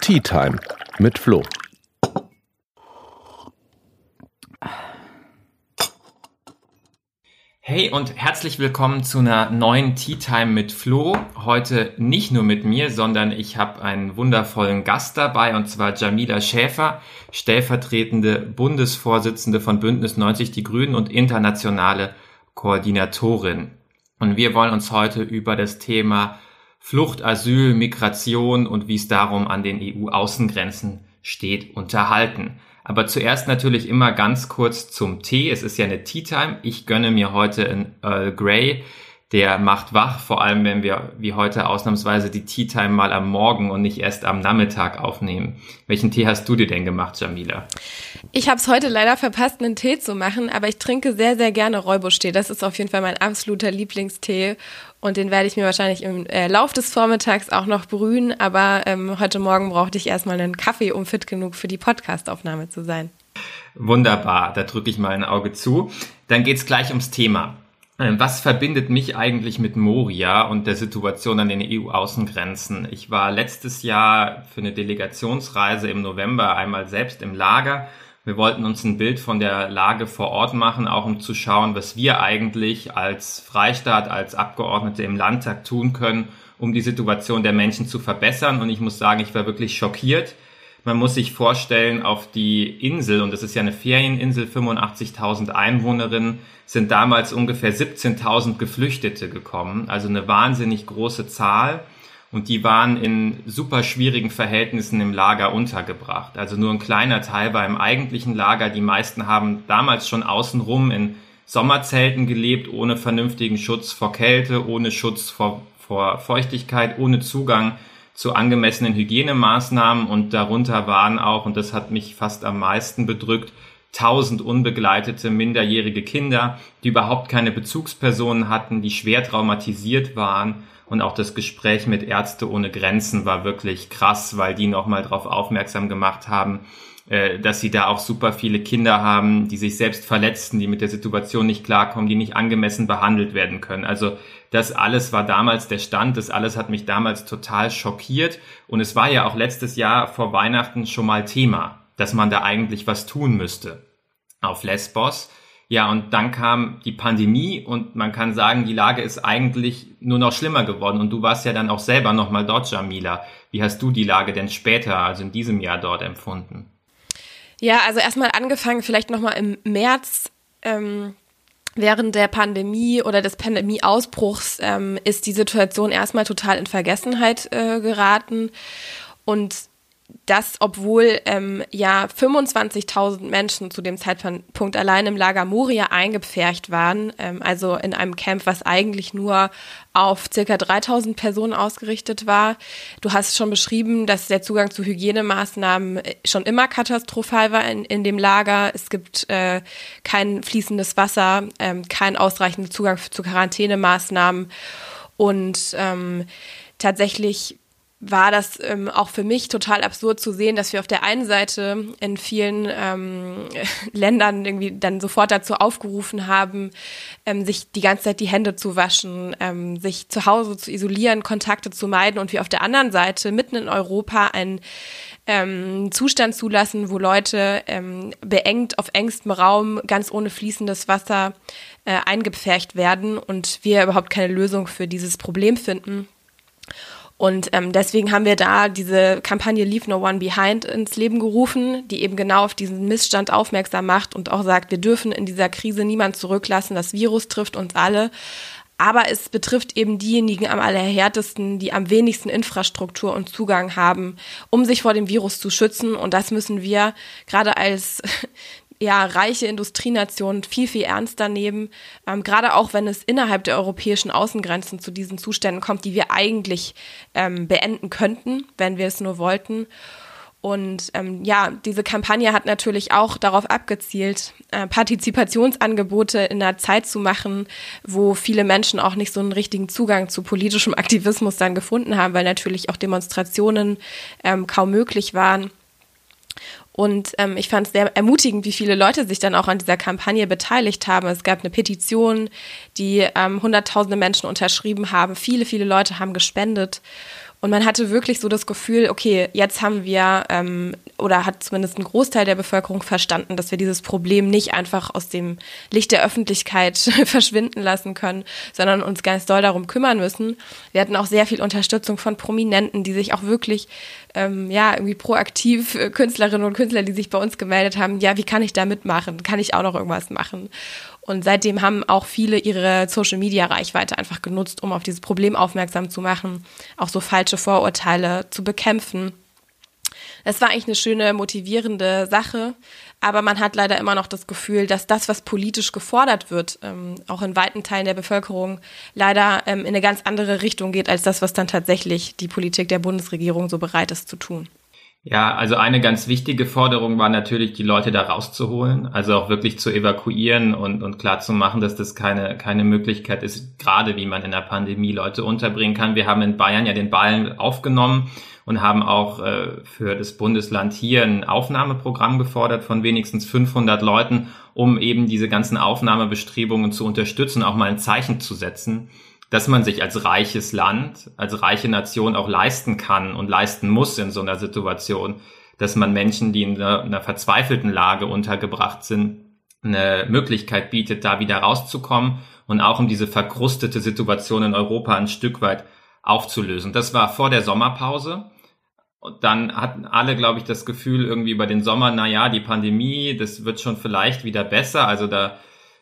Tea Time mit Flo. Hey und herzlich willkommen zu einer neuen Tea Time mit Flo. Heute nicht nur mit mir, sondern ich habe einen wundervollen Gast dabei und zwar Jamila Schäfer, stellvertretende Bundesvorsitzende von Bündnis 90 Die Grünen und internationale Koordinatorin. Und wir wollen uns heute über das Thema Flucht, Asyl, Migration und wie es darum an den EU-Außengrenzen steht unterhalten. Aber zuerst natürlich immer ganz kurz zum Tee. Es ist ja eine Tea Time. Ich gönne mir heute ein Earl Grey. Der macht wach, vor allem wenn wir wie heute ausnahmsweise die Tea Time mal am Morgen und nicht erst am Nachmittag aufnehmen. Welchen Tee hast du dir denn gemacht, Jamila? Ich habe es heute leider verpasst, einen Tee zu machen, aber ich trinke sehr, sehr gerne Räubusch-Tee. Das ist auf jeden Fall mein absoluter Lieblingstee und den werde ich mir wahrscheinlich im äh, Lauf des Vormittags auch noch brühen. Aber ähm, heute Morgen brauchte ich erstmal einen Kaffee, um fit genug für die Podcastaufnahme zu sein. Wunderbar, da drücke ich mal ein Auge zu. Dann geht's gleich ums Thema. Ähm, was verbindet mich eigentlich mit Moria und der Situation an den EU-Außengrenzen? Ich war letztes Jahr für eine Delegationsreise im November einmal selbst im Lager wir wollten uns ein Bild von der Lage vor Ort machen, auch um zu schauen, was wir eigentlich als Freistaat, als Abgeordnete im Landtag tun können, um die Situation der Menschen zu verbessern. Und ich muss sagen, ich war wirklich schockiert. Man muss sich vorstellen, auf die Insel, und das ist ja eine Ferieninsel, 85.000 Einwohnerinnen, sind damals ungefähr 17.000 Geflüchtete gekommen, also eine wahnsinnig große Zahl und die waren in super schwierigen Verhältnissen im Lager untergebracht. Also nur ein kleiner Teil war im eigentlichen Lager. Die meisten haben damals schon außenrum in Sommerzelten gelebt, ohne vernünftigen Schutz vor Kälte, ohne Schutz vor, vor Feuchtigkeit, ohne Zugang zu angemessenen Hygienemaßnahmen und darunter waren auch, und das hat mich fast am meisten bedrückt, tausend unbegleitete minderjährige Kinder, die überhaupt keine Bezugspersonen hatten, die schwer traumatisiert waren. Und auch das Gespräch mit Ärzte ohne Grenzen war wirklich krass, weil die nochmal darauf aufmerksam gemacht haben, äh, dass sie da auch super viele Kinder haben, die sich selbst verletzten, die mit der Situation nicht klarkommen, die nicht angemessen behandelt werden können. Also das alles war damals der Stand, das alles hat mich damals total schockiert und es war ja auch letztes Jahr vor Weihnachten schon mal Thema, dass man da eigentlich was tun müsste auf Lesbos. Ja, und dann kam die Pandemie und man kann sagen, die Lage ist eigentlich nur noch schlimmer geworden. Und du warst ja dann auch selber nochmal dort, Jamila. Wie hast du die Lage denn später, also in diesem Jahr dort empfunden? Ja, also erstmal angefangen, vielleicht nochmal im März. Ähm während der Pandemie oder des Pandemieausbruchs ähm, ist die Situation erstmal total in Vergessenheit äh, geraten. Und das, obwohl ähm, ja 25.000 Menschen zu dem Zeitpunkt allein im Lager Moria eingepfercht waren, ähm, also in einem Camp, was eigentlich nur auf circa 3.000 Personen ausgerichtet war. Du hast schon beschrieben, dass der Zugang zu Hygienemaßnahmen äh, schon immer katastrophal war in, in dem Lager. Es gibt äh, kein fließendes Wasser, ähm, kein ausreichender Zugang zu Quarantänemaßnahmen und ähm, tatsächlich war das ähm, auch für mich total absurd zu sehen, dass wir auf der einen Seite in vielen ähm, Ländern irgendwie dann sofort dazu aufgerufen haben, ähm, sich die ganze Zeit die Hände zu waschen, ähm, sich zu Hause zu isolieren, Kontakte zu meiden und wir auf der anderen Seite mitten in Europa einen ähm, Zustand zulassen, wo Leute ähm, beengt auf engstem Raum ganz ohne fließendes Wasser äh, eingepfercht werden und wir überhaupt keine Lösung für dieses Problem finden. Und ähm, deswegen haben wir da diese Kampagne Leave No One Behind ins Leben gerufen, die eben genau auf diesen Missstand aufmerksam macht und auch sagt, wir dürfen in dieser Krise niemand zurücklassen, das Virus trifft uns alle. Aber es betrifft eben diejenigen am allerhärtesten, die am wenigsten Infrastruktur und Zugang haben, um sich vor dem Virus zu schützen. Und das müssen wir gerade als ja, reiche Industrienationen viel, viel ernster nehmen, ähm, gerade auch wenn es innerhalb der europäischen Außengrenzen zu diesen Zuständen kommt, die wir eigentlich ähm, beenden könnten, wenn wir es nur wollten. Und ähm, ja, diese Kampagne hat natürlich auch darauf abgezielt, äh, Partizipationsangebote in einer Zeit zu machen, wo viele Menschen auch nicht so einen richtigen Zugang zu politischem Aktivismus dann gefunden haben, weil natürlich auch Demonstrationen ähm, kaum möglich waren. Und ähm, ich fand es sehr ermutigend, wie viele Leute sich dann auch an dieser Kampagne beteiligt haben. Es gab eine Petition, die ähm, hunderttausende Menschen unterschrieben haben. Viele, viele Leute haben gespendet. Und man hatte wirklich so das Gefühl, okay, jetzt haben wir ähm, oder hat zumindest ein Großteil der Bevölkerung verstanden, dass wir dieses Problem nicht einfach aus dem Licht der Öffentlichkeit verschwinden lassen können, sondern uns ganz doll darum kümmern müssen. Wir hatten auch sehr viel Unterstützung von Prominenten, die sich auch wirklich ähm, ja irgendwie proaktiv äh, Künstlerinnen und Künstler, die sich bei uns gemeldet haben, ja, wie kann ich da mitmachen? Kann ich auch noch irgendwas machen? Und seitdem haben auch viele ihre Social-Media-Reichweite einfach genutzt, um auf dieses Problem aufmerksam zu machen, auch so falsche Vorurteile zu bekämpfen. Das war eigentlich eine schöne, motivierende Sache. Aber man hat leider immer noch das Gefühl, dass das, was politisch gefordert wird, ähm, auch in weiten Teilen der Bevölkerung, leider ähm, in eine ganz andere Richtung geht, als das, was dann tatsächlich die Politik der Bundesregierung so bereit ist zu tun. Ja, also eine ganz wichtige Forderung war natürlich, die Leute da rauszuholen, also auch wirklich zu evakuieren und, und klar zu machen, dass das keine, keine Möglichkeit ist, gerade wie man in der Pandemie Leute unterbringen kann. Wir haben in Bayern ja den Ballen aufgenommen und haben auch äh, für das Bundesland hier ein Aufnahmeprogramm gefordert von wenigstens 500 Leuten, um eben diese ganzen Aufnahmebestrebungen zu unterstützen, auch mal ein Zeichen zu setzen dass man sich als reiches Land, als reiche Nation auch leisten kann und leisten muss in so einer Situation, dass man Menschen, die in einer, einer verzweifelten Lage untergebracht sind, eine Möglichkeit bietet, da wieder rauszukommen und auch um diese verkrustete Situation in Europa ein Stück weit aufzulösen. Das war vor der Sommerpause. Und dann hatten alle, glaube ich, das Gefühl irgendwie über den Sommer, na ja, die Pandemie, das wird schon vielleicht wieder besser. Also da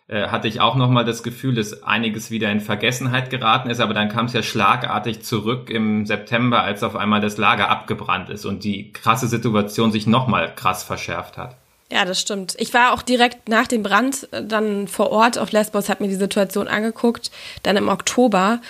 äh, hatte ich auch nochmal das Gefühl, dass einiges wieder in Vergessenheit geraten ist, aber dann kam es ja schlagartig zurück im September, als auf einmal das Lager abgebrannt ist und die krasse Situation sich nochmal krass verschärft hat. Ja, das stimmt. Ich war auch direkt nach dem Brand äh, dann vor Ort auf Lesbos, habe mir die Situation angeguckt, dann im Oktober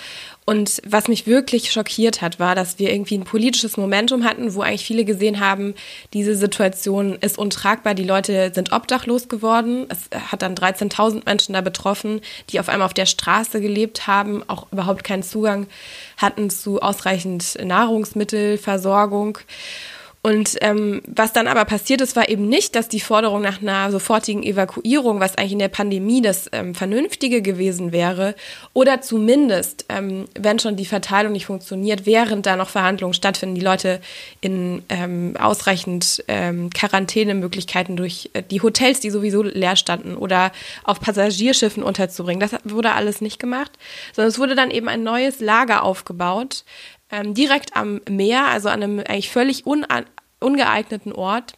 und was mich wirklich schockiert hat, war, dass wir irgendwie ein politisches Momentum hatten, wo eigentlich viele gesehen haben, diese Situation ist untragbar, die Leute sind obdachlos geworden. Es hat dann 13.000 Menschen da betroffen, die auf einmal auf der Straße gelebt haben, auch überhaupt keinen Zugang hatten zu ausreichend Nahrungsmittelversorgung. Und ähm, was dann aber passiert ist, war eben nicht, dass die Forderung nach einer sofortigen Evakuierung, was eigentlich in der Pandemie das ähm, Vernünftige gewesen wäre, oder zumindest, ähm, wenn schon die Verteilung nicht funktioniert, während da noch Verhandlungen stattfinden, die Leute in ähm, ausreichend ähm, Quarantänemöglichkeiten durch äh, die Hotels, die sowieso leer standen, oder auf Passagierschiffen unterzubringen. Das wurde alles nicht gemacht, sondern es wurde dann eben ein neues Lager aufgebaut, ähm, direkt am Meer, also an einem eigentlich völlig ungeeigneten Ort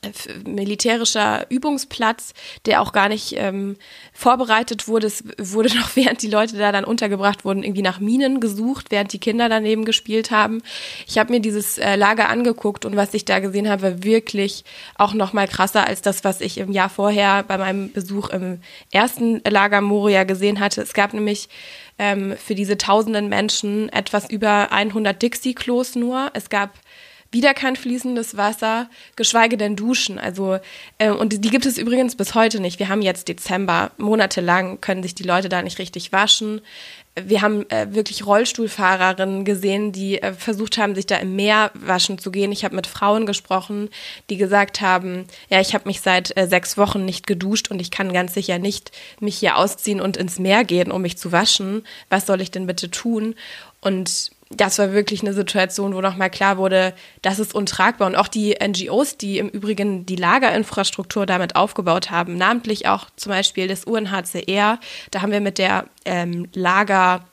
äh, militärischer Übungsplatz, der auch gar nicht ähm, vorbereitet wurde. Es wurde noch, während die Leute da dann untergebracht wurden, irgendwie nach Minen gesucht, während die Kinder daneben gespielt haben. Ich habe mir dieses äh, Lager angeguckt und was ich da gesehen habe, war wirklich auch noch mal krasser als das, was ich im Jahr vorher bei meinem Besuch im ersten Lager Moria gesehen hatte. Es gab nämlich ähm, für diese tausenden Menschen etwas über 100 Dixie-Klos nur. Es gab wieder kein fließendes Wasser, geschweige denn Duschen. Also äh, und die, gibt es übrigens bis heute nicht. Wir haben jetzt Dezember, monatelang können sich die Leute da nicht richtig waschen wir haben äh, wirklich Rollstuhlfahrerinnen gesehen, die äh, versucht haben, sich da im Meer waschen zu gehen. Ich habe mit Frauen gesprochen, die gesagt haben, ja, ich habe mich seit äh, sechs Wochen nicht geduscht und ich kann ganz sicher nicht mich hier ausziehen und ins Meer gehen, um mich zu waschen. Was soll ich denn bitte tun? Und das war wirklich eine Situation, wo nochmal klar wurde, das ist untragbar. Und auch die NGOs, die im Übrigen die Lagerinfrastruktur damit aufgebaut haben, namentlich auch zum Beispiel das UNHCR, da haben wir mit der ähm, Lager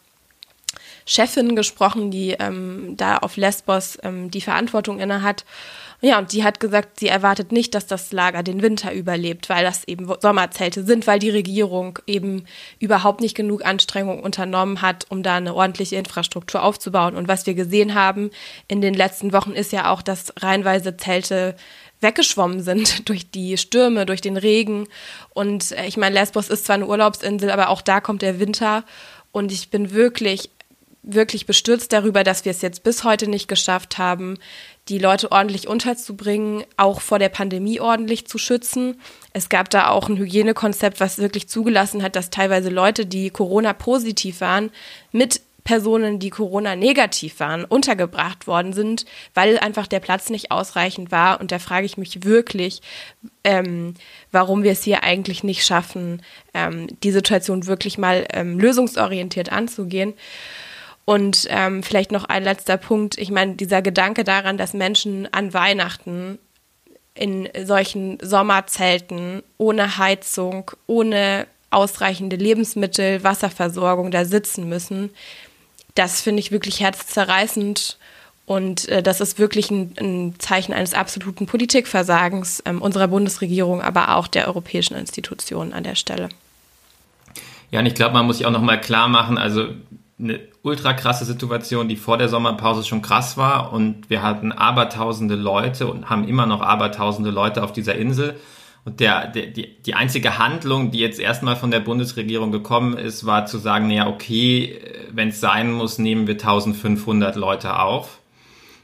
Chefin gesprochen, die ähm, da auf Lesbos ähm, die Verantwortung inne hat. Ja, und die hat gesagt, sie erwartet nicht, dass das Lager den Winter überlebt, weil das eben Sommerzelte sind, weil die Regierung eben überhaupt nicht genug Anstrengungen unternommen hat, um da eine ordentliche Infrastruktur aufzubauen. Und was wir gesehen haben in den letzten Wochen ist ja auch, dass reihenweise Zelte weggeschwommen sind durch die Stürme, durch den Regen. Und äh, ich meine, Lesbos ist zwar eine Urlaubsinsel, aber auch da kommt der Winter. Und ich bin wirklich wirklich bestürzt darüber, dass wir es jetzt bis heute nicht geschafft haben, die Leute ordentlich unterzubringen, auch vor der Pandemie ordentlich zu schützen. Es gab da auch ein Hygienekonzept, was wirklich zugelassen hat, dass teilweise Leute, die Corona-positiv waren, mit Personen, die Corona-negativ waren, untergebracht worden sind, weil einfach der Platz nicht ausreichend war. Und da frage ich mich wirklich, ähm, warum wir es hier eigentlich nicht schaffen, ähm, die Situation wirklich mal ähm, lösungsorientiert anzugehen. Und ähm, vielleicht noch ein letzter Punkt. Ich meine, dieser Gedanke daran, dass Menschen an Weihnachten in solchen Sommerzelten ohne Heizung, ohne ausreichende Lebensmittel, Wasserversorgung da sitzen müssen, das finde ich wirklich herzzerreißend. Und äh, das ist wirklich ein, ein, Zeichen eines absoluten Politikversagens ähm, unserer Bundesregierung, aber auch der europäischen Institutionen an der Stelle. Ja, und ich glaube, man muss sich auch nochmal klar machen, also eine ultra krasse Situation, die vor der Sommerpause schon krass war und wir hatten abertausende Leute und haben immer noch abertausende Leute auf dieser Insel. Und der, der, die, die einzige Handlung, die jetzt erstmal von der Bundesregierung gekommen ist, war zu sagen, naja, okay, wenn es sein muss, nehmen wir 1500 Leute auf.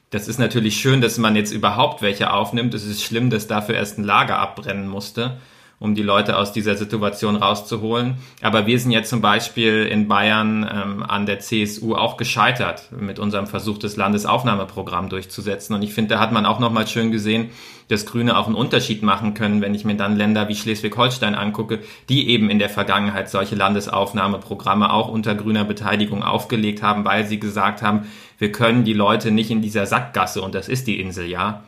Das ist natürlich schön, dass man jetzt überhaupt welche aufnimmt. Es ist schlimm, dass dafür erst ein Lager abbrennen musste um die Leute aus dieser Situation rauszuholen. Aber wir sind ja zum Beispiel in Bayern ähm, an der CSU auch gescheitert mit unserem Versuch, das Landesaufnahmeprogramm durchzusetzen. Und ich finde, da hat man auch nochmal schön gesehen, dass Grüne auch einen Unterschied machen können, wenn ich mir dann Länder wie Schleswig-Holstein angucke, die eben in der Vergangenheit solche Landesaufnahmeprogramme auch unter grüner Beteiligung aufgelegt haben, weil sie gesagt haben, wir können die Leute nicht in dieser Sackgasse, und das ist die Insel ja,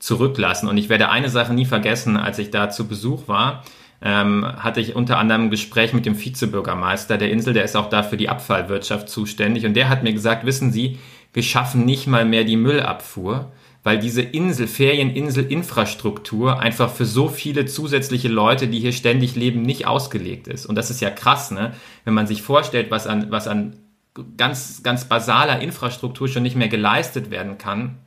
zurücklassen. Und ich werde eine Sache nie vergessen, als ich da zu Besuch war, ähm, hatte ich unter anderem ein Gespräch mit dem Vizebürgermeister der Insel, der ist auch da für die Abfallwirtschaft zuständig. Und der hat mir gesagt, wissen Sie, wir schaffen nicht mal mehr die Müllabfuhr, weil diese Insel, Ferieninselinfrastruktur einfach für so viele zusätzliche Leute, die hier ständig leben, nicht ausgelegt ist. Und das ist ja krass, ne? Wenn man sich vorstellt, was an, was an ganz, ganz basaler Infrastruktur schon nicht mehr geleistet werden kann,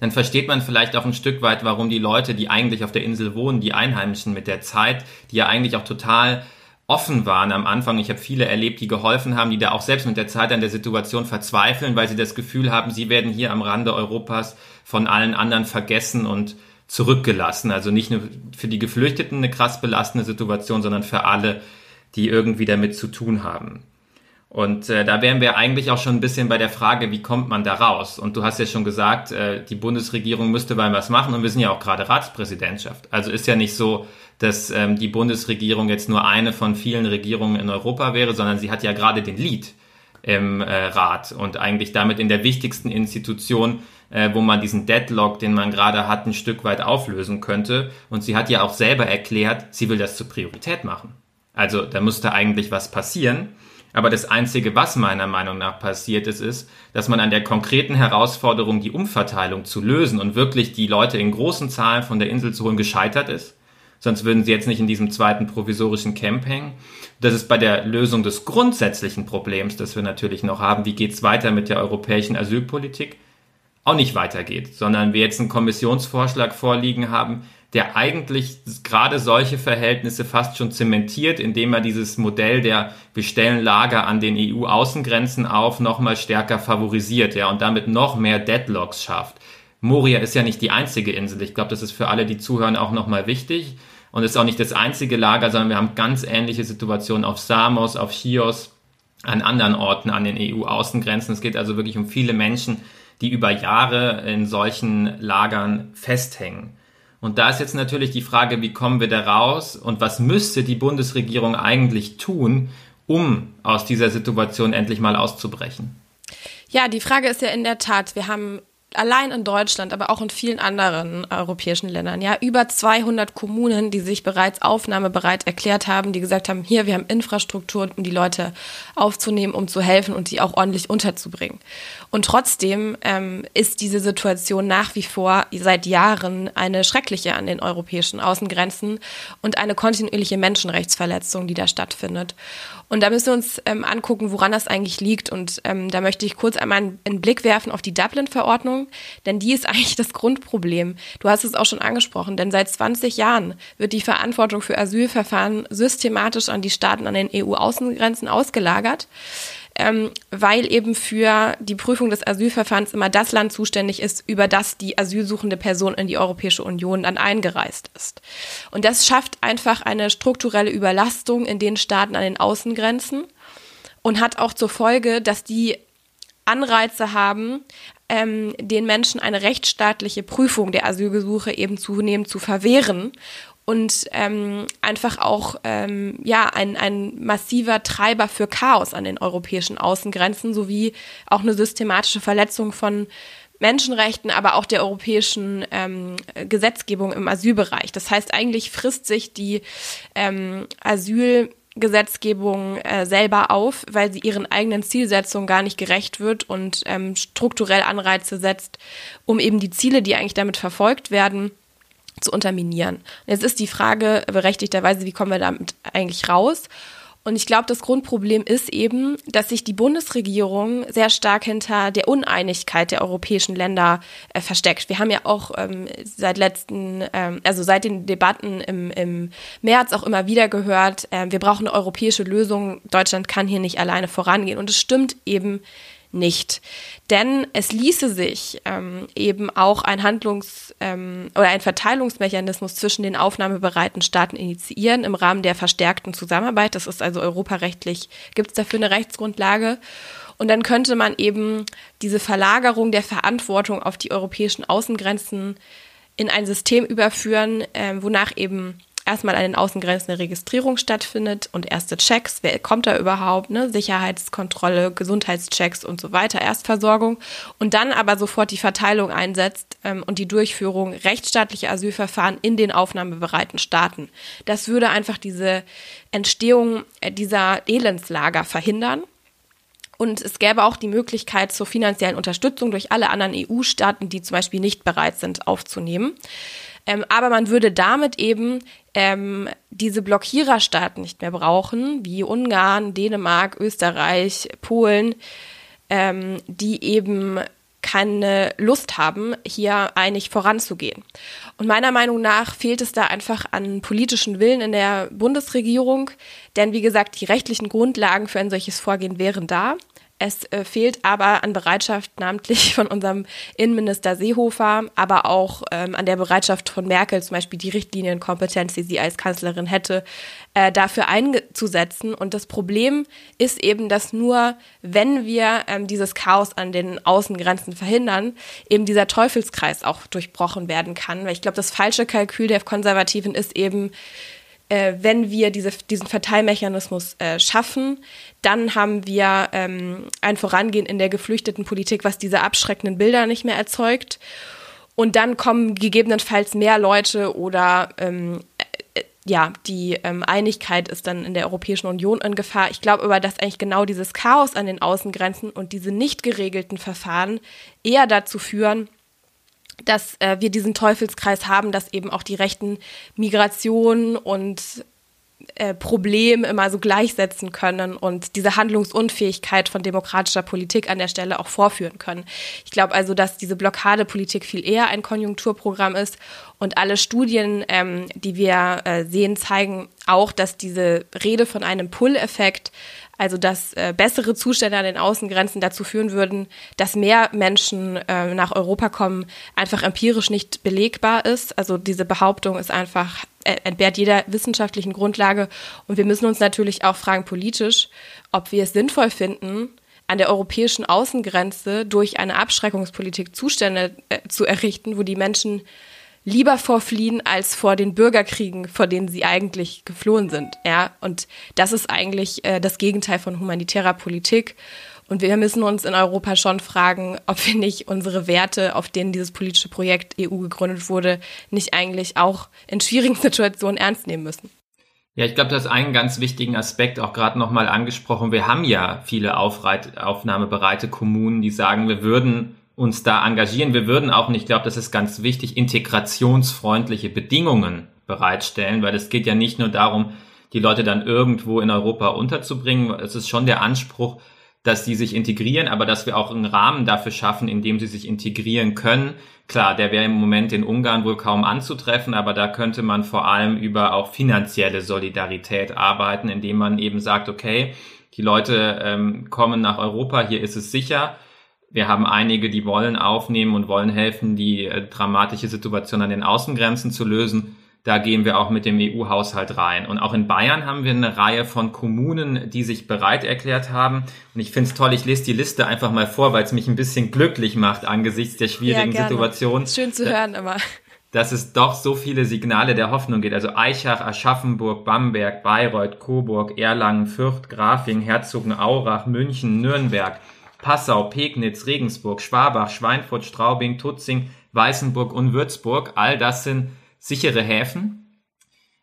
dann versteht man vielleicht auch ein Stück weit, warum die Leute, die eigentlich auf der Insel wohnen, die Einheimischen mit der Zeit, die ja eigentlich auch total offen waren am Anfang. Ich habe viele erlebt, die geholfen haben, die da auch selbst mit der Zeit an der Situation verzweifeln, weil sie das Gefühl haben, sie werden hier am Rande Europas von allen anderen vergessen und zurückgelassen. Also nicht nur für die Geflüchteten eine krass belastende Situation, sondern für alle, die irgendwie damit zu tun haben. Und äh, da wären wir eigentlich auch schon ein bisschen bei der Frage, wie kommt man da raus? Und du hast ja schon gesagt, äh, die Bundesregierung müsste bei was machen und wir sind ja auch gerade Ratspräsidentschaft. Also ist ja nicht so, dass ähm, die Bundesregierung jetzt nur eine von vielen Regierungen in Europa wäre, sondern sie hat ja gerade den Lead im äh, Rat und eigentlich damit in der wichtigsten Institution, äh, wo man diesen Deadlock, den man gerade hat, ein Stück weit auflösen könnte. Und sie hat ja auch selber erklärt, sie will das zur Priorität machen. Also da müsste eigentlich was passieren. Aber das Einzige, was meiner Meinung nach passiert ist, ist, dass man an der konkreten Herausforderung, die Umverteilung zu lösen und wirklich die Leute in großen Zahlen von der Insel zu holen, gescheitert ist. Sonst würden sie jetzt nicht in diesem zweiten provisorischen Camp hängen. Das ist bei der Lösung des grundsätzlichen Problems, das wir natürlich noch haben, wie geht's weiter mit der europäischen Asylpolitik, auch nicht weitergeht, sondern wir jetzt einen Kommissionsvorschlag vorliegen haben, der eigentlich gerade solche Verhältnisse fast schon zementiert, indem er dieses Modell der wir stellen Lager an den EU-Außengrenzen auf nochmal stärker favorisiert, ja, und damit noch mehr Deadlocks schafft. Moria ist ja nicht die einzige Insel. Ich glaube, das ist für alle, die zuhören, auch nochmal wichtig. Und ist auch nicht das einzige Lager, sondern wir haben ganz ähnliche Situationen auf Samos, auf Chios, an anderen Orten an den EU-Außengrenzen. Es geht also wirklich um viele Menschen, die über Jahre in solchen Lagern festhängen. Und da ist jetzt natürlich die Frage, wie kommen wir da raus und was müsste die Bundesregierung eigentlich tun, um aus dieser Situation endlich mal auszubrechen? Ja, die Frage ist ja in der Tat, wir haben allein in Deutschland, aber auch in vielen anderen europäischen Ländern, ja, über 200 Kommunen, die sich bereits aufnahmebereit erklärt haben, die gesagt haben, hier, wir haben Infrastruktur, um die Leute aufzunehmen, um zu helfen und sie auch ordentlich unterzubringen. Und trotzdem ähm, ist diese Situation nach wie vor seit Jahren eine schreckliche an den europäischen Außengrenzen und eine kontinuierliche Menschenrechtsverletzung, die da stattfindet. Und da müssen wir uns ähm, angucken, woran das eigentlich liegt. Und ähm, da möchte ich kurz einmal einen Blick werfen auf die Dublin-Verordnung, denn die ist eigentlich das Grundproblem. Du hast es auch schon angesprochen, denn seit 20 Jahren wird die Verantwortung für Asylverfahren systematisch an die Staaten an den EU-Außengrenzen ausgelagert ähm, weil eben für die Prüfung des Asylverfahrens immer das Land zuständig ist, über das die asylsuchende Person in die Europäische Union dann eingereist ist. Und das schafft einfach eine strukturelle Überlastung in den Staaten an den Außengrenzen und hat auch zur Folge, dass die Anreize haben, ähm, den Menschen eine rechtsstaatliche Prüfung der Asylgesuche eben zunehmend zu verwehren und ähm, einfach auch ähm, ja ein, ein massiver Treiber für Chaos an den europäischen Außengrenzen sowie auch eine systematische Verletzung von Menschenrechten, aber auch der europäischen ähm, Gesetzgebung im Asylbereich. Das heißt, eigentlich frisst sich die ähm, Asylgesetzgebung äh, selber auf, weil sie ihren eigenen Zielsetzungen gar nicht gerecht wird und ähm, strukturell Anreize setzt, um eben die Ziele, die eigentlich damit verfolgt werden, zu unterminieren. Jetzt ist die Frage berechtigterweise, wie kommen wir damit eigentlich raus? Und ich glaube, das Grundproblem ist eben, dass sich die Bundesregierung sehr stark hinter der Uneinigkeit der europäischen Länder äh, versteckt. Wir haben ja auch ähm, seit letzten, ähm, also seit den Debatten im, im März auch immer wieder gehört, äh, wir brauchen eine europäische Lösung. Deutschland kann hier nicht alleine vorangehen. Und es stimmt eben nicht. Denn es ließe sich ähm, eben auch ein Handlungs- ähm, oder ein Verteilungsmechanismus zwischen den aufnahmebereiten Staaten initiieren im Rahmen der verstärkten Zusammenarbeit. Das ist also europarechtlich, gibt es dafür eine Rechtsgrundlage. Und dann könnte man eben diese Verlagerung der Verantwortung auf die europäischen Außengrenzen in ein System überführen, äh, wonach eben erstmal an den Außengrenzen eine Registrierung stattfindet und erste Checks, wer kommt da überhaupt, ne? Sicherheitskontrolle, Gesundheitschecks und so weiter, Erstversorgung und dann aber sofort die Verteilung einsetzt ähm, und die Durchführung rechtsstaatlicher Asylverfahren in den aufnahmebereiten Staaten. Das würde einfach diese Entstehung äh, dieser Elendslager verhindern. Und es gäbe auch die Möglichkeit zur finanziellen Unterstützung durch alle anderen EU-Staaten, die zum Beispiel nicht bereit sind, aufzunehmen. Ähm, aber man würde damit eben ähm, diese Blockiererstaaten nicht mehr brauchen, wie Ungarn, Dänemark, Österreich, Polen, ähm, die eben keine Lust haben, hier einig voranzugehen. Und meiner Meinung nach fehlt es da einfach an politischen Willen in der Bundesregierung, denn wie gesagt, die rechtlichen Grundlagen für ein solches Vorgehen wären da. Es äh, fehlt aber an Bereitschaft, namentlich von unserem Innenminister Seehofer, aber auch ähm, an der Bereitschaft von Merkel, zum Beispiel die Richtlinienkompetenz, die sie als Kanzlerin hätte, äh, dafür einzusetzen. Und das Problem ist eben, dass nur wenn wir ähm, dieses Chaos an den Außengrenzen verhindern, eben dieser Teufelskreis auch durchbrochen werden kann. Weil ich glaube, das falsche Kalkül der Konservativen ist eben, äh, wenn wir diese, diesen Verteilmechanismus äh, schaffen, dann haben wir ähm, ein Vorangehen in der geflüchteten Politik, was diese abschreckenden Bilder nicht mehr erzeugt. Und dann kommen gegebenenfalls mehr Leute oder ähm, äh, ja, die ähm, Einigkeit ist dann in der Europäischen Union in Gefahr. Ich glaube aber, dass eigentlich genau dieses Chaos an den Außengrenzen und diese nicht geregelten Verfahren eher dazu führen, dass äh, wir diesen Teufelskreis haben, dass eben auch die rechten Migration und äh, Problem immer so gleichsetzen können und diese Handlungsunfähigkeit von demokratischer Politik an der Stelle auch vorführen können. Ich glaube also, dass diese Blockadepolitik viel eher ein Konjunkturprogramm ist und alle Studien, ähm, die wir äh, sehen, zeigen auch, dass diese Rede von einem Pull-Effekt also dass äh, bessere Zustände an den Außengrenzen dazu führen würden, dass mehr Menschen äh, nach Europa kommen, einfach empirisch nicht belegbar ist. Also diese Behauptung ist einfach äh, entbehrt jeder wissenschaftlichen Grundlage. Und wir müssen uns natürlich auch fragen politisch, ob wir es sinnvoll finden, an der europäischen Außengrenze durch eine Abschreckungspolitik Zustände äh, zu errichten, wo die Menschen lieber vorfliehen als vor den Bürgerkriegen, vor denen sie eigentlich geflohen sind. Ja, und das ist eigentlich äh, das Gegenteil von humanitärer Politik. Und wir müssen uns in Europa schon fragen, ob wir nicht unsere Werte, auf denen dieses politische Projekt EU gegründet wurde, nicht eigentlich auch in schwierigen Situationen ernst nehmen müssen. Ja, ich glaube, das ist einen ganz wichtigen Aspekt auch gerade nochmal angesprochen. Wir haben ja viele aufnahmebereite Kommunen, die sagen, wir würden uns da engagieren. Wir würden auch, und ich glaube, das ist ganz wichtig, integrationsfreundliche Bedingungen bereitstellen, weil es geht ja nicht nur darum, die Leute dann irgendwo in Europa unterzubringen. Es ist schon der Anspruch, dass sie sich integrieren, aber dass wir auch einen Rahmen dafür schaffen, in dem sie sich integrieren können. Klar, der wäre im Moment in Ungarn wohl kaum anzutreffen, aber da könnte man vor allem über auch finanzielle Solidarität arbeiten, indem man eben sagt, okay, die Leute ähm, kommen nach Europa, hier ist es sicher wir haben einige, die wollen aufnehmen und wollen helfen, die äh, dramatische Situation an den Außengrenzen zu lösen. Da gehen wir auch mit dem EU-Haushalt rein. Und auch in Bayern haben wir eine Reihe von Kommunen, die sich bereit erklärt haben. Und ich finde es toll, ich lese die Liste einfach mal vor, weil es mich ein bisschen glücklich macht angesichts der schwierigen ja, Situation. Schön zu hören immer. dass es doch so viele Signale der Hoffnung gibt. Also Eichach, Aschaffenburg, Bamberg, Bayreuth, Coburg, Erlangen, Fürth, Grafing, Herzogenaurach, München, Nürnberg, Passau, Pegnitz, Regensburg, Schwabach, Schweinfurt, Straubing, Tutzing, Weißenburg und Würzburg. All das sind sichere Häfen.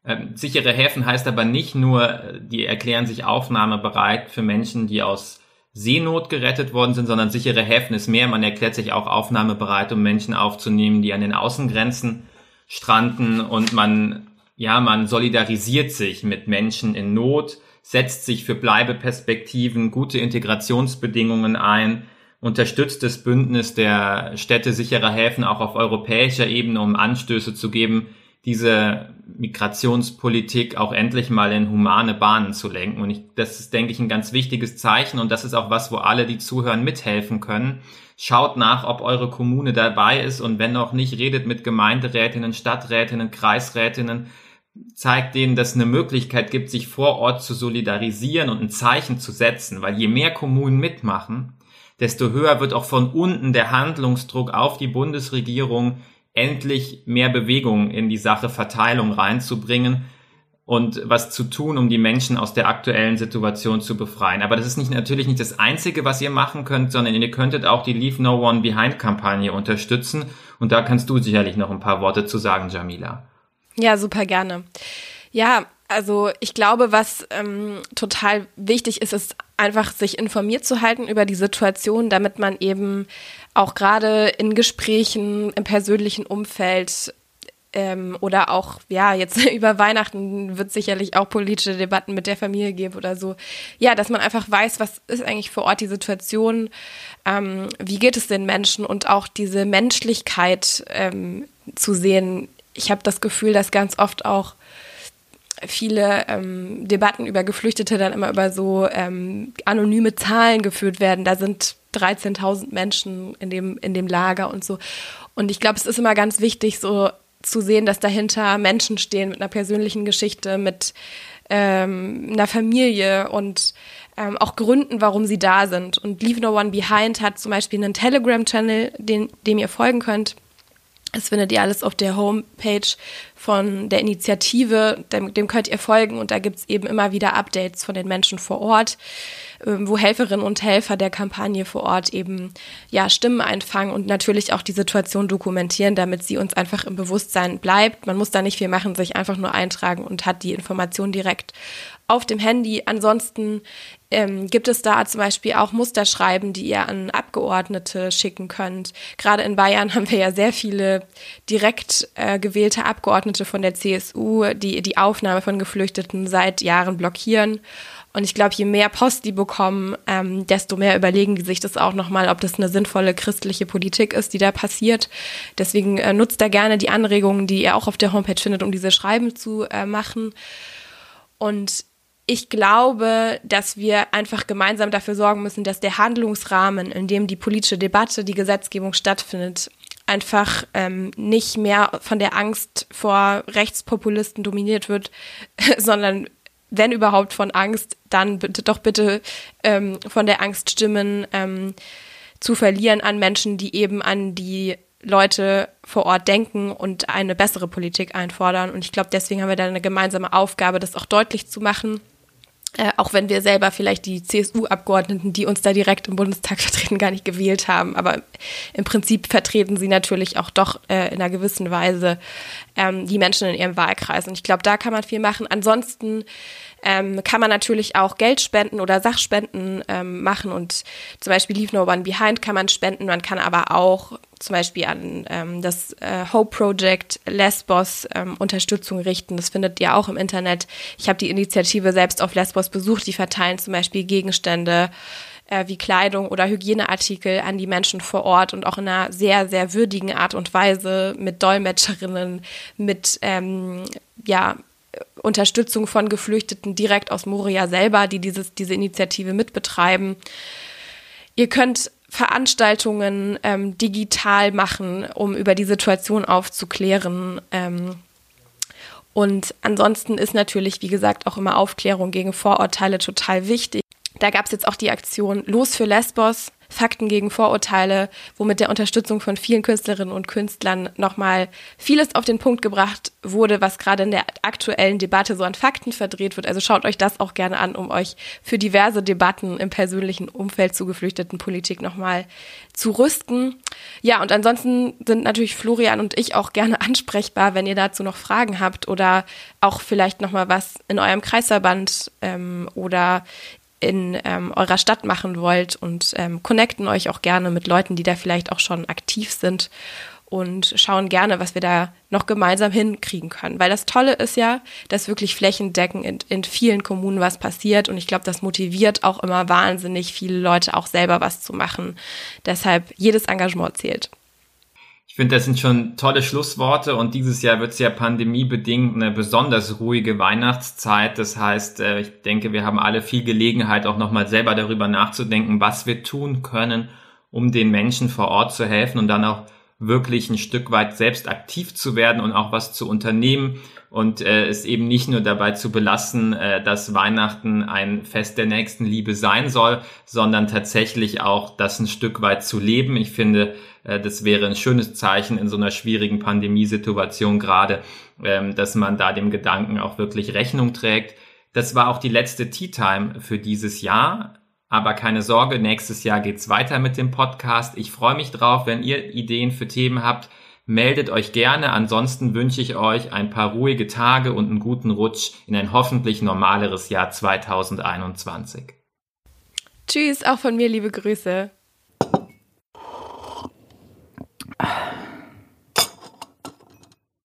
Ähm, sichere Häfen heißt aber nicht nur, die erklären sich aufnahmebereit für Menschen, die aus Seenot gerettet worden sind, sondern sichere Häfen ist mehr. Man erklärt sich auch aufnahmebereit, um Menschen aufzunehmen, die an den Außengrenzen stranden und man, ja, man solidarisiert sich mit Menschen in Not, setzt sich für Bleibeperspektiven, gute Integrationsbedingungen ein, unterstützt das Bündnis der Städte sicherer Häfen auch auf europäischer Ebene, um Anstöße zu geben, diese Migrationspolitik auch endlich mal in humane Bahnen zu lenken. Und ich, das ist, denke ich, ein ganz wichtiges Zeichen und das ist auch was, wo alle, die zuhören, mithelfen können. Schaut nach, ob eure Kommune dabei ist und wenn noch nicht, redet mit Gemeinderätinnen, Stadträtinnen, Kreisrätinnen, zeigt denen, dass es eine Möglichkeit gibt, sich vor Ort zu solidarisieren und ein Zeichen zu setzen, weil je mehr Kommunen mitmachen, desto höher wird auch von unten der Handlungsdruck auf die Bundesregierung, endlich mehr Bewegung in die Sache Verteilung reinzubringen und was zu tun, um die Menschen aus der aktuellen Situation zu befreien. Aber das ist nicht, natürlich nicht das Einzige, was ihr machen könnt, sondern ihr könntet auch die Leave No One Behind Kampagne unterstützen. Und da kannst du sicherlich noch ein paar Worte zu sagen, Jamila. Ja, super gerne. Ja, also ich glaube, was ähm, total wichtig ist, ist einfach sich informiert zu halten über die Situation, damit man eben auch gerade in Gesprächen im persönlichen Umfeld ähm, oder auch, ja, jetzt über Weihnachten wird sicherlich auch politische Debatten mit der Familie geben oder so. Ja, dass man einfach weiß, was ist eigentlich vor Ort die Situation, ähm, wie geht es den Menschen und auch diese Menschlichkeit ähm, zu sehen. Ich habe das Gefühl, dass ganz oft auch viele ähm, Debatten über Geflüchtete dann immer über so ähm, anonyme Zahlen geführt werden. Da sind 13.000 Menschen in dem, in dem Lager und so. Und ich glaube, es ist immer ganz wichtig, so zu sehen, dass dahinter Menschen stehen mit einer persönlichen Geschichte, mit ähm, einer Familie und ähm, auch Gründen, warum sie da sind. Und Leave No One Behind hat zum Beispiel einen Telegram-Channel, dem ihr folgen könnt. Das findet ihr alles auf der Homepage von der Initiative. Dem, dem könnt ihr folgen und da gibt es eben immer wieder Updates von den Menschen vor Ort. Ähm, wo Helferinnen und Helfer der Kampagne vor Ort eben ja Stimmen einfangen und natürlich auch die Situation dokumentieren, damit sie uns einfach im Bewusstsein bleibt. Man muss da nicht viel machen, sich einfach nur eintragen und hat die Information direkt auf dem Handy. Ansonsten ähm, gibt es da zum Beispiel auch Musterschreiben, die ihr an Abgeordnete schicken könnt. Gerade in Bayern haben wir ja sehr viele direkt äh, gewählte Abgeordnete von der CSU, die die Aufnahme von Geflüchteten seit Jahren blockieren. Und ich glaube, je mehr Post die bekommen, ähm, desto mehr überlegen die sich das auch nochmal, ob das eine sinnvolle christliche Politik ist, die da passiert. Deswegen äh, nutzt da gerne die Anregungen, die ihr auch auf der Homepage findet, um diese Schreiben zu äh, machen. Und ich glaube, dass wir einfach gemeinsam dafür sorgen müssen, dass der Handlungsrahmen, in dem die politische Debatte, die Gesetzgebung stattfindet, einfach ähm, nicht mehr von der Angst vor Rechtspopulisten dominiert wird, sondern wenn überhaupt von Angst, dann bitte doch bitte ähm, von der Angst stimmen ähm, zu verlieren an Menschen, die eben an die Leute vor Ort denken und eine bessere Politik einfordern. Und ich glaube, deswegen haben wir da eine gemeinsame Aufgabe, das auch deutlich zu machen. Äh, auch wenn wir selber vielleicht die CSU-Abgeordneten, die uns da direkt im Bundestag vertreten, gar nicht gewählt haben. Aber im Prinzip vertreten sie natürlich auch doch äh, in einer gewissen Weise ähm, die Menschen in ihrem Wahlkreis. Und ich glaube, da kann man viel machen. Ansonsten ähm, kann man natürlich auch Geld spenden oder Sachspenden ähm, machen und zum Beispiel Leave No One Behind kann man spenden. Man kann aber auch zum Beispiel an ähm, das äh, Hope Project Lesbos ähm, Unterstützung richten. Das findet ihr auch im Internet. Ich habe die Initiative selbst auf Lesbos besucht. Die verteilen zum Beispiel Gegenstände äh, wie Kleidung oder Hygieneartikel an die Menschen vor Ort und auch in einer sehr, sehr würdigen Art und Weise mit Dolmetscherinnen, mit ähm, ja, Unterstützung von Geflüchteten direkt aus Moria selber, die dieses, diese Initiative mitbetreiben. Ihr könnt Veranstaltungen ähm, digital machen, um über die Situation aufzuklären. Ähm, und ansonsten ist natürlich, wie gesagt, auch immer Aufklärung gegen Vorurteile total wichtig. Da gab es jetzt auch die Aktion Los für Lesbos. Fakten gegen Vorurteile, wo mit der Unterstützung von vielen Künstlerinnen und Künstlern nochmal vieles auf den Punkt gebracht wurde, was gerade in der aktuellen Debatte so an Fakten verdreht wird. Also schaut euch das auch gerne an, um euch für diverse Debatten im persönlichen Umfeld zu geflüchteten Politik nochmal zu rüsten. Ja, und ansonsten sind natürlich Florian und ich auch gerne ansprechbar, wenn ihr dazu noch Fragen habt oder auch vielleicht nochmal was in eurem Kreisverband ähm, oder in ähm, eurer Stadt machen wollt und ähm, connecten euch auch gerne mit Leuten, die da vielleicht auch schon aktiv sind und schauen gerne, was wir da noch gemeinsam hinkriegen können. Weil das Tolle ist ja, dass wirklich flächendeckend in, in vielen Kommunen was passiert und ich glaube, das motiviert auch immer wahnsinnig viele Leute auch selber was zu machen. Deshalb jedes Engagement zählt. Ich finde, das sind schon tolle Schlussworte und dieses Jahr wird es ja pandemiebedingt eine besonders ruhige Weihnachtszeit. Das heißt, äh, ich denke, wir haben alle viel Gelegenheit, auch nochmal selber darüber nachzudenken, was wir tun können, um den Menschen vor Ort zu helfen und dann auch wirklich ein Stück weit selbst aktiv zu werden und auch was zu unternehmen und äh, es eben nicht nur dabei zu belassen, äh, dass Weihnachten ein Fest der nächsten Liebe sein soll, sondern tatsächlich auch das ein Stück weit zu leben. Ich finde, äh, das wäre ein schönes Zeichen in so einer schwierigen Pandemiesituation gerade, ähm, dass man da dem Gedanken auch wirklich Rechnung trägt. Das war auch die letzte Tea Time für dieses Jahr. Aber keine Sorge, nächstes Jahr geht's weiter mit dem Podcast. Ich freue mich drauf, wenn ihr Ideen für Themen habt. Meldet euch gerne. Ansonsten wünsche ich euch ein paar ruhige Tage und einen guten Rutsch in ein hoffentlich normaleres Jahr 2021. Tschüss, auch von mir liebe Grüße.